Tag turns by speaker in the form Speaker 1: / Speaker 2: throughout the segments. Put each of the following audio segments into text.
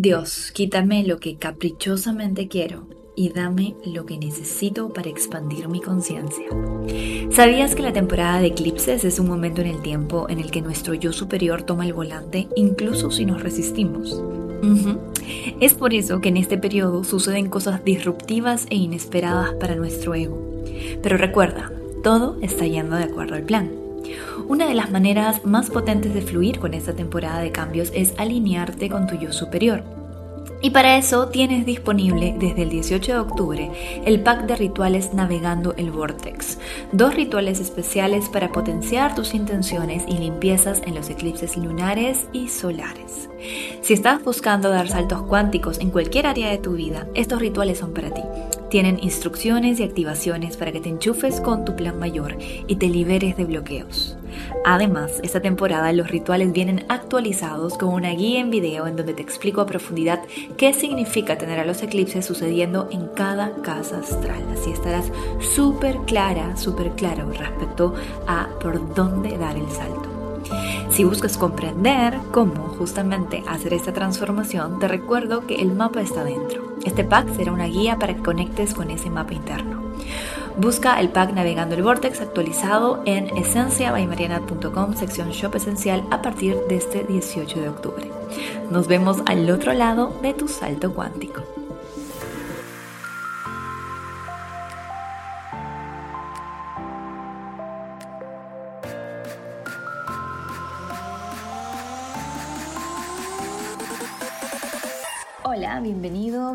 Speaker 1: Dios, quítame lo que caprichosamente quiero y dame lo que necesito para expandir mi conciencia. ¿Sabías que la temporada de eclipses es un momento en el tiempo en el que nuestro yo superior toma el volante incluso si nos resistimos? Es por eso que en este periodo suceden cosas disruptivas e inesperadas para nuestro ego. Pero recuerda, todo está yendo de acuerdo al plan. Una de las maneras más potentes de fluir con esta temporada de cambios es alinearte con tu yo superior. Y para eso tienes disponible desde el 18 de octubre el pack de rituales Navegando el Vortex. Dos rituales especiales para potenciar tus intenciones y limpiezas en los eclipses lunares y solares. Si estás buscando dar saltos cuánticos en cualquier área de tu vida, estos rituales son para ti. Tienen instrucciones y activaciones para que te enchufes con tu plan mayor y te liberes de bloqueos. Además, esta temporada los rituales vienen actualizados con una guía en video en donde te explico a profundidad qué significa tener a los eclipses sucediendo en cada casa astral. Así estarás súper clara, súper claro respecto a por dónde dar el salto. Si buscas comprender cómo justamente hacer esta transformación, te recuerdo que el mapa está dentro. Este pack será una guía para que conectes con ese mapa interno. Busca el pack Navegando el Vortex actualizado en esenciabaymariana.com, sección Shop Esencial, a partir de este 18 de octubre. Nos vemos al otro lado de tu salto cuántico. Hola, bienvenido,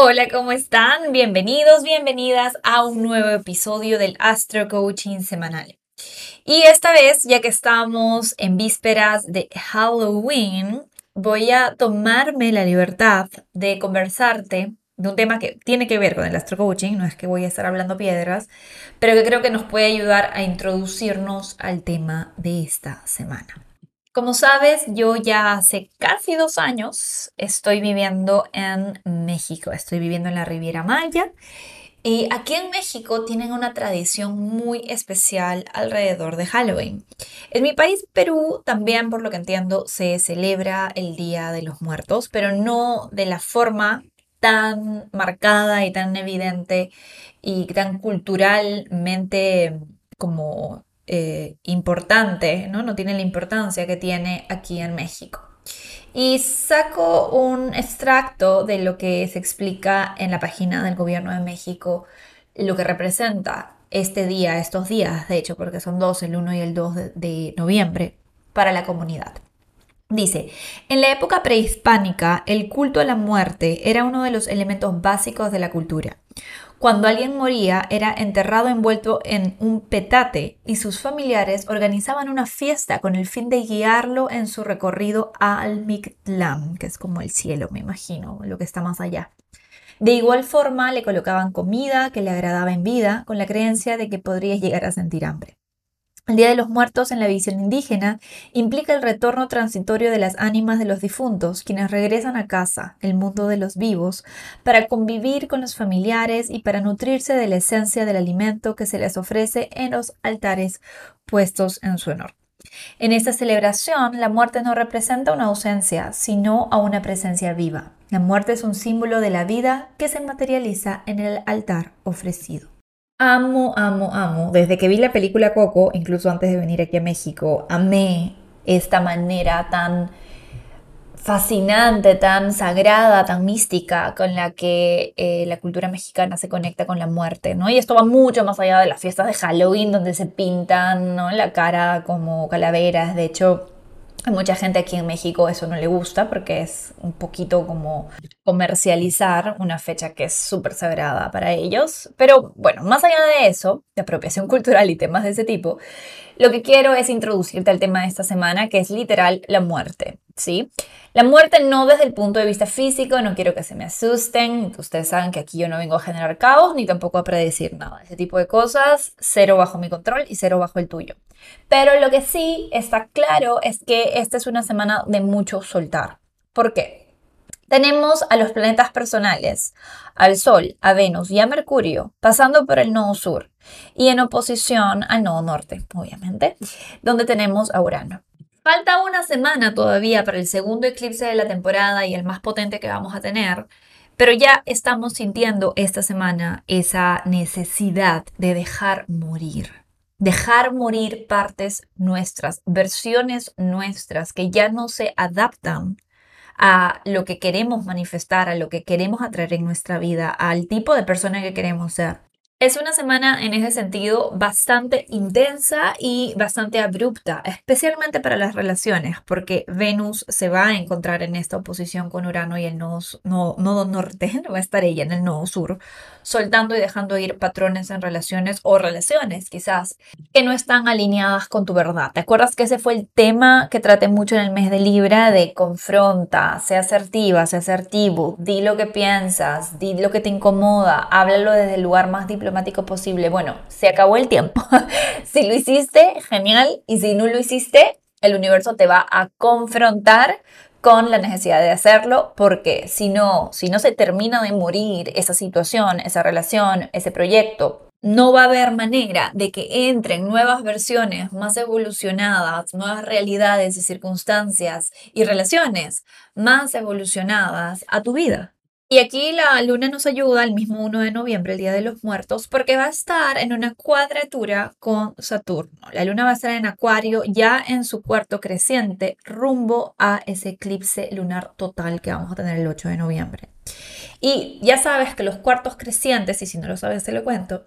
Speaker 1: Hola, ¿cómo están? Bienvenidos, bienvenidas a un nuevo episodio del Astro Coaching semanal. Y esta vez, ya que estamos en vísperas de Halloween, voy a tomarme la libertad de conversarte de un tema que tiene que ver con el astro coaching, no es que voy a estar hablando piedras, pero que creo que nos puede ayudar a introducirnos al tema de esta semana. Como sabes, yo ya hace casi dos años estoy viviendo en México, estoy viviendo en la Riviera Maya y aquí en México tienen una tradición muy especial alrededor de Halloween. En mi país, Perú, también por lo que entiendo, se celebra el Día de los Muertos, pero no de la forma tan marcada y tan evidente y tan culturalmente como eh, importante, ¿no? no tiene la importancia que tiene aquí en México. Y saco un extracto de lo que se explica en la página del Gobierno de México, lo que representa este día, estos días, de hecho, porque son dos, el 1 y el 2 de noviembre, para la comunidad. Dice, en la época prehispánica, el culto a la muerte era uno de los elementos básicos de la cultura. Cuando alguien moría, era enterrado envuelto en un petate y sus familiares organizaban una fiesta con el fin de guiarlo en su recorrido al Mictlán, que es como el cielo, me imagino, lo que está más allá. De igual forma, le colocaban comida que le agradaba en vida, con la creencia de que podría llegar a sentir hambre. El Día de los Muertos en la visión indígena implica el retorno transitorio de las ánimas de los difuntos, quienes regresan a casa, el mundo de los vivos, para convivir con los familiares y para nutrirse de la esencia del alimento que se les ofrece en los altares puestos en su honor. En esta celebración, la muerte no representa una ausencia, sino a una presencia viva. La muerte es un símbolo de la vida que se materializa en el altar ofrecido. Amo, amo, amo. Desde que vi la película Coco, incluso antes de venir aquí a México, amé esta manera tan fascinante, tan sagrada, tan mística con la que eh, la cultura mexicana se conecta con la muerte, ¿no? Y esto va mucho más allá de las fiestas de Halloween, donde se pintan ¿no? la cara como calaveras. De hecho, mucha gente aquí en México eso no le gusta porque es un poquito como comercializar una fecha que es súper sagrada para ellos. Pero bueno, más allá de eso, de apropiación cultural y temas de ese tipo, lo que quiero es introducirte al tema de esta semana que es literal la muerte. ¿Sí? La muerte no desde el punto de vista físico, no quiero que se me asusten, ustedes saben que aquí yo no vengo a generar caos ni tampoco a predecir nada, ese tipo de cosas, cero bajo mi control y cero bajo el tuyo. Pero lo que sí está claro es que esta es una semana de mucho soltar. ¿Por qué? Tenemos a los planetas personales, al Sol, a Venus y a Mercurio, pasando por el nodo sur y en oposición al nodo norte, obviamente, donde tenemos a Urano. Falta una semana todavía para el segundo eclipse de la temporada y el más potente que vamos a tener, pero ya estamos sintiendo esta semana esa necesidad de dejar morir. Dejar morir partes nuestras, versiones nuestras que ya no se adaptan a lo que queremos manifestar, a lo que queremos atraer en nuestra vida, al tipo de persona que queremos ser. Es una semana en ese sentido bastante intensa y bastante abrupta, especialmente para las relaciones, porque Venus se va a encontrar en esta oposición con Urano y el nodo, nodo norte, va a estar ella en el nodo sur, soltando y dejando ir patrones en relaciones o relaciones quizás que no están alineadas con tu verdad. ¿Te acuerdas que ese fue el tema que traté mucho en el mes de Libra de confronta, sea asertiva, sea asertivo, di lo que piensas, di lo que te incomoda, háblalo desde el lugar más diplomático posible. Bueno, se acabó el tiempo. si lo hiciste, genial. Y si no lo hiciste, el universo te va a confrontar con la necesidad de hacerlo, porque si no, si no se termina de morir esa situación, esa relación, ese proyecto, no va a haber manera de que entren nuevas versiones más evolucionadas, nuevas realidades y circunstancias y relaciones más evolucionadas a tu vida. Y aquí la luna nos ayuda el mismo 1 de noviembre, el Día de los Muertos, porque va a estar en una cuadratura con Saturno. La luna va a estar en Acuario ya en su cuarto creciente, rumbo a ese eclipse lunar total que vamos a tener el 8 de noviembre. Y ya sabes que los cuartos crecientes, y si no lo sabes te lo cuento,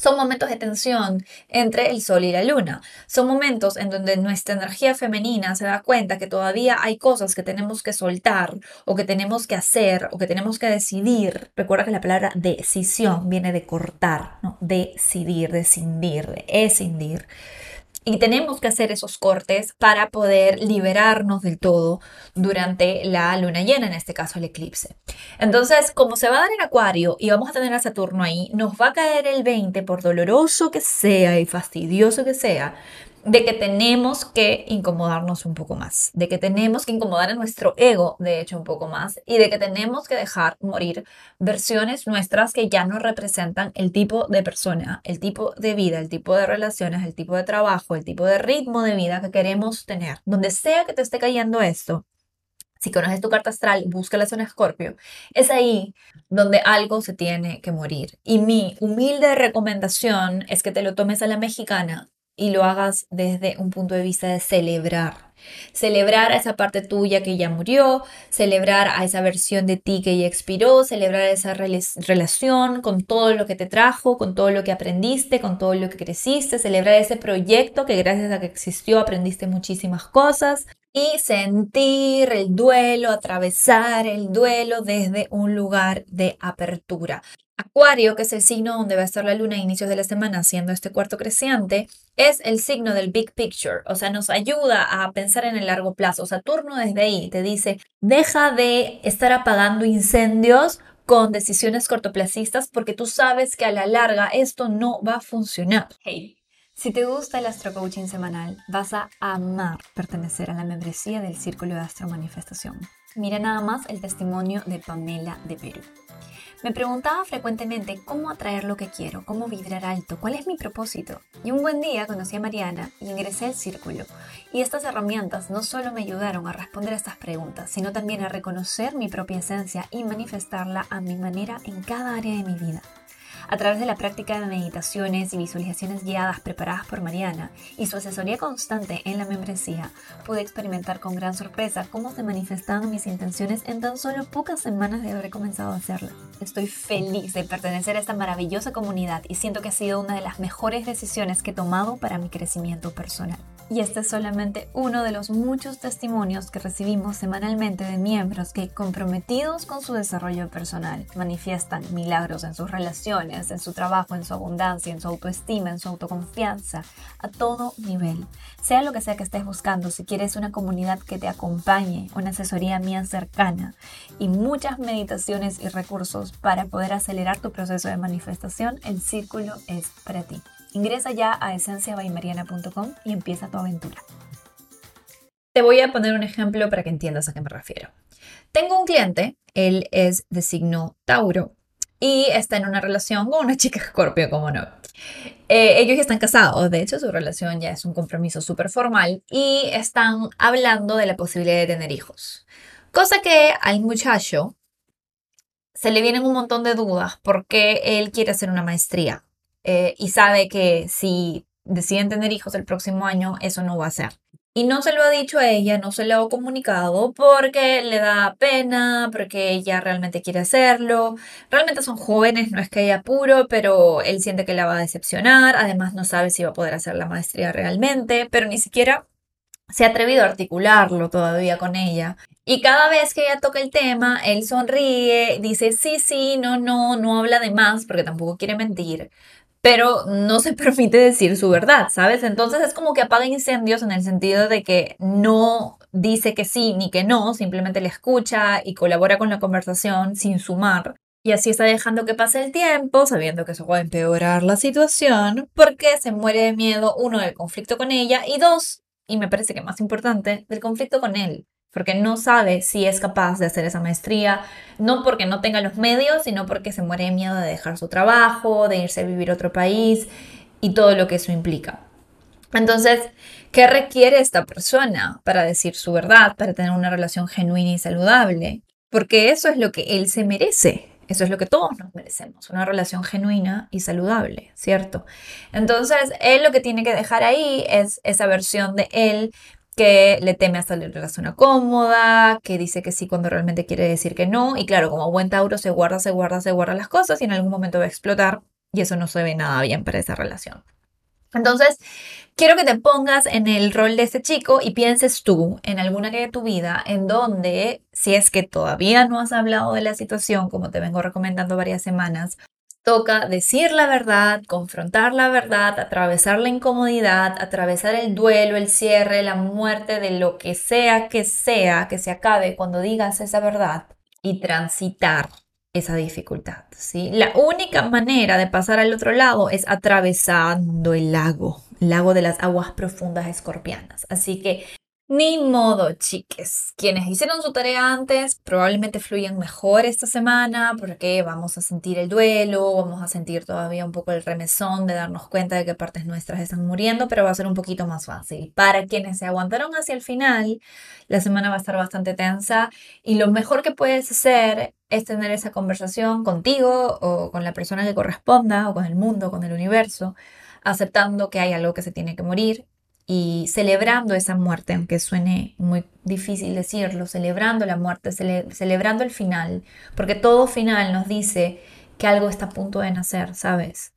Speaker 1: son momentos de tensión entre el Sol y la Luna. Son momentos en donde nuestra energía femenina se da cuenta que todavía hay cosas que tenemos que soltar o que tenemos que hacer o que tenemos que decidir. Recuerda que la palabra decisión viene de cortar, ¿no? Decidir, descindir, de escindir. Y tenemos que hacer esos cortes para poder liberarnos del todo durante la luna llena, en este caso el eclipse. Entonces, como se va a dar en Acuario y vamos a tener a Saturno ahí, nos va a caer el 20, por doloroso que sea y fastidioso que sea, de que tenemos que incomodarnos un poco más, de que tenemos que incomodar a nuestro ego, de hecho, un poco más, y de que tenemos que dejar morir versiones nuestras que ya no representan el tipo de persona, el tipo de vida, el tipo de relaciones, el tipo de trabajo, el tipo de ritmo de vida que queremos tener. Donde sea que te esté cayendo esto, si conoces tu carta astral, busca la zona Escorpio. Es ahí donde algo se tiene que morir. Y mi humilde recomendación es que te lo tomes a la mexicana y lo hagas desde un punto de vista de celebrar. Celebrar a esa parte tuya que ya murió, celebrar a esa versión de ti que ya expiró, celebrar esa relación con todo lo que te trajo, con todo lo que aprendiste, con todo lo que creciste, celebrar ese proyecto que gracias a que existió aprendiste muchísimas cosas y sentir el duelo, atravesar el duelo desde un lugar de apertura. Acuario, que es el signo donde va a estar la luna a inicios de la semana haciendo este cuarto creciente, es el signo del big picture, o sea, nos ayuda a pensar en el largo plazo. Saturno desde ahí te dice, deja de estar apagando incendios con decisiones cortoplacistas porque tú sabes que a la larga esto no va a funcionar. Hey. Si te gusta el Astro Coaching semanal, vas a amar pertenecer a la membresía del Círculo de Astro Manifestación. Mira nada más el testimonio de Pamela de Perú. Me preguntaba frecuentemente cómo atraer lo que quiero, cómo vibrar alto, cuál es mi propósito. Y un buen día conocí a Mariana y ingresé al círculo. Y estas herramientas no solo me ayudaron a responder a estas preguntas, sino también a reconocer mi propia esencia y manifestarla a mi manera en cada área de mi vida. A través de la práctica de meditaciones y visualizaciones guiadas preparadas por Mariana y su asesoría constante en la membresía, pude experimentar con gran sorpresa cómo se manifestaban mis intenciones en tan solo pocas semanas de haber comenzado a hacerlo. Estoy feliz de pertenecer a esta maravillosa comunidad y siento que ha sido una de las mejores decisiones que he tomado para mi crecimiento personal. Y este es solamente uno de los muchos testimonios que recibimos semanalmente de miembros que, comprometidos con su desarrollo personal, manifiestan milagros en sus relaciones, en su trabajo, en su abundancia, en su autoestima, en su autoconfianza, a todo nivel. Sea lo que sea que estés buscando, si quieres una comunidad que te acompañe, una asesoría mía cercana y muchas meditaciones y recursos para poder acelerar tu proceso de manifestación, el círculo es para ti. Ingresa ya a esenciabaymariana.com y empieza tu aventura. Te voy a poner un ejemplo para que entiendas a qué me refiero. Tengo un cliente, él es de signo Tauro y está en una relación con una chica Escorpio, como no. Eh, ellos ya están casados, de hecho su relación ya es un compromiso súper formal y están hablando de la posibilidad de tener hijos. Cosa que al muchacho se le vienen un montón de dudas porque él quiere hacer una maestría eh, y sabe que si deciden tener hijos el próximo año, eso no va a ser. Y no se lo ha dicho a ella, no se lo ha comunicado porque le da pena, porque ella realmente quiere hacerlo. Realmente son jóvenes, no es que haya apuro, pero él siente que la va a decepcionar. Además, no sabe si va a poder hacer la maestría realmente, pero ni siquiera se ha atrevido a articularlo todavía con ella. Y cada vez que ella toca el tema, él sonríe, dice sí, sí, no, no, no habla de más porque tampoco quiere mentir pero no se permite decir su verdad, ¿sabes? Entonces es como que apaga incendios en el sentido de que no dice que sí ni que no, simplemente le escucha y colabora con la conversación sin sumar. Y así está dejando que pase el tiempo, sabiendo que eso va a empeorar la situación, porque se muere de miedo, uno, del conflicto con ella, y dos, y me parece que más importante, del conflicto con él porque no sabe si es capaz de hacer esa maestría, no porque no tenga los medios, sino porque se muere de miedo de dejar su trabajo, de irse a vivir a otro país y todo lo que eso implica. Entonces, ¿qué requiere esta persona para decir su verdad, para tener una relación genuina y saludable? Porque eso es lo que él se merece. Eso es lo que todos nos merecemos, una relación genuina y saludable, ¿cierto? Entonces, él lo que tiene que dejar ahí es esa versión de él que le teme a salir de la zona cómoda, que dice que sí cuando realmente quiere decir que no. Y claro, como buen Tauro se guarda, se guarda, se guarda las cosas y en algún momento va a explotar y eso no se ve nada bien para esa relación. Entonces, quiero que te pongas en el rol de ese chico y pienses tú en alguna área de tu vida en donde, si es que todavía no has hablado de la situación, como te vengo recomendando varias semanas, Toca decir la verdad, confrontar la verdad, atravesar la incomodidad, atravesar el duelo, el cierre, la muerte de lo que sea que sea que se acabe cuando digas esa verdad y transitar esa dificultad. ¿sí? La única manera de pasar al otro lado es atravesando el lago, el lago de las aguas profundas escorpianas. Así que ni modo, chiques. Quienes hicieron su tarea antes probablemente fluyan mejor esta semana porque vamos a sentir el duelo, vamos a sentir todavía un poco el remesón de darnos cuenta de que partes nuestras están muriendo, pero va a ser un poquito más fácil. Para quienes se aguantaron hacia el final, la semana va a estar bastante tensa y lo mejor que puedes hacer es tener esa conversación contigo o con la persona que corresponda o con el mundo, con el universo, aceptando que hay algo que se tiene que morir y celebrando esa muerte, aunque suene muy difícil decirlo, celebrando la muerte, celebrando el final, porque todo final nos dice que algo está a punto de nacer, ¿sabes?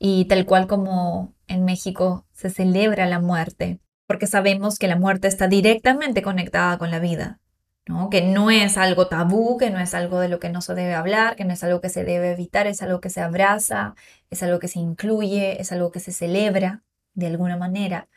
Speaker 1: Y tal cual como en México se celebra la muerte, porque sabemos que la muerte está directamente conectada con la vida, ¿no? que no es algo tabú, que no es algo de lo que no se debe hablar, que no es algo que se debe evitar, es algo que se abraza, es algo que se incluye, es algo que se celebra de alguna manera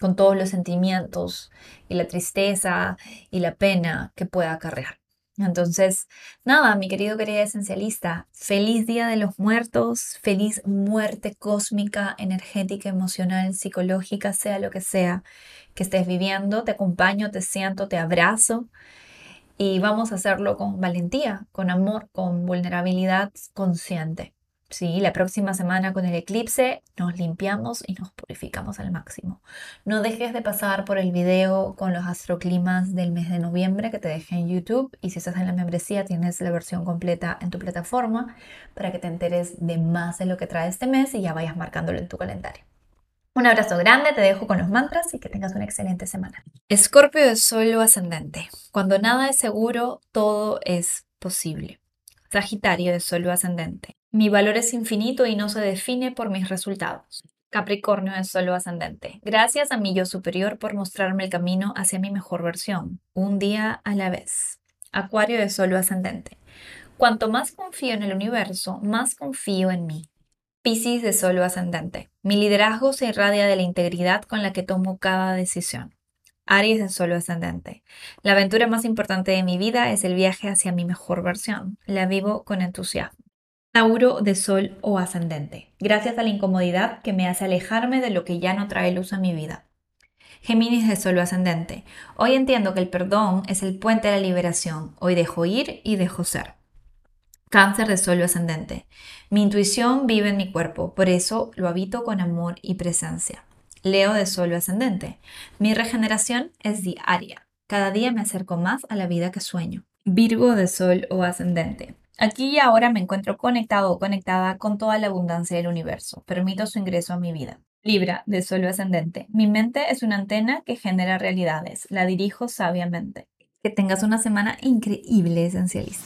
Speaker 1: con todos los sentimientos y la tristeza y la pena que pueda acarrear. Entonces, nada, mi querido querida esencialista, feliz Día de los Muertos, feliz muerte cósmica, energética, emocional, psicológica, sea lo que sea que estés viviendo. Te acompaño, te siento, te abrazo y vamos a hacerlo con valentía, con amor, con vulnerabilidad consciente. Sí, la próxima semana con el eclipse nos limpiamos y nos purificamos al máximo. No dejes de pasar por el video con los astroclimas del mes de noviembre que te dejé en YouTube y si estás en la membresía tienes la versión completa en tu plataforma para que te enteres de más de lo que trae este mes y ya vayas marcándolo en tu calendario. Un abrazo grande, te dejo con los mantras y que tengas una excelente semana. Escorpio de Sol ascendente. Cuando nada es seguro, todo es posible. Sagitario de Sol ascendente. Mi valor es infinito y no se define por mis resultados. Capricornio de Sol ascendente. Gracias a mi yo superior por mostrarme el camino hacia mi mejor versión, un día a la vez. Acuario de Sol ascendente. Cuanto más confío en el universo, más confío en mí. Piscis de Sol ascendente. Mi liderazgo se irradia de la integridad con la que tomo cada decisión. Aries de Sol ascendente. La aventura más importante de mi vida es el viaje hacia mi mejor versión. La vivo con entusiasmo. Tauro de Sol o ascendente, gracias a la incomodidad que me hace alejarme de lo que ya no trae luz a mi vida. Géminis de Sol o ascendente, hoy entiendo que el perdón es el puente a la liberación, hoy dejo ir y dejo ser. Cáncer de Sol o ascendente, mi intuición vive en mi cuerpo, por eso lo habito con amor y presencia. Leo de Sol o ascendente, mi regeneración es diaria, cada día me acerco más a la vida que sueño. Virgo de Sol o ascendente, Aquí y ahora me encuentro conectado o conectada con toda la abundancia del universo. Permito su ingreso a mi vida. Libra, de suelo ascendente. Mi mente es una antena que genera realidades. La dirijo sabiamente. Que tengas una semana increíble, esencialista.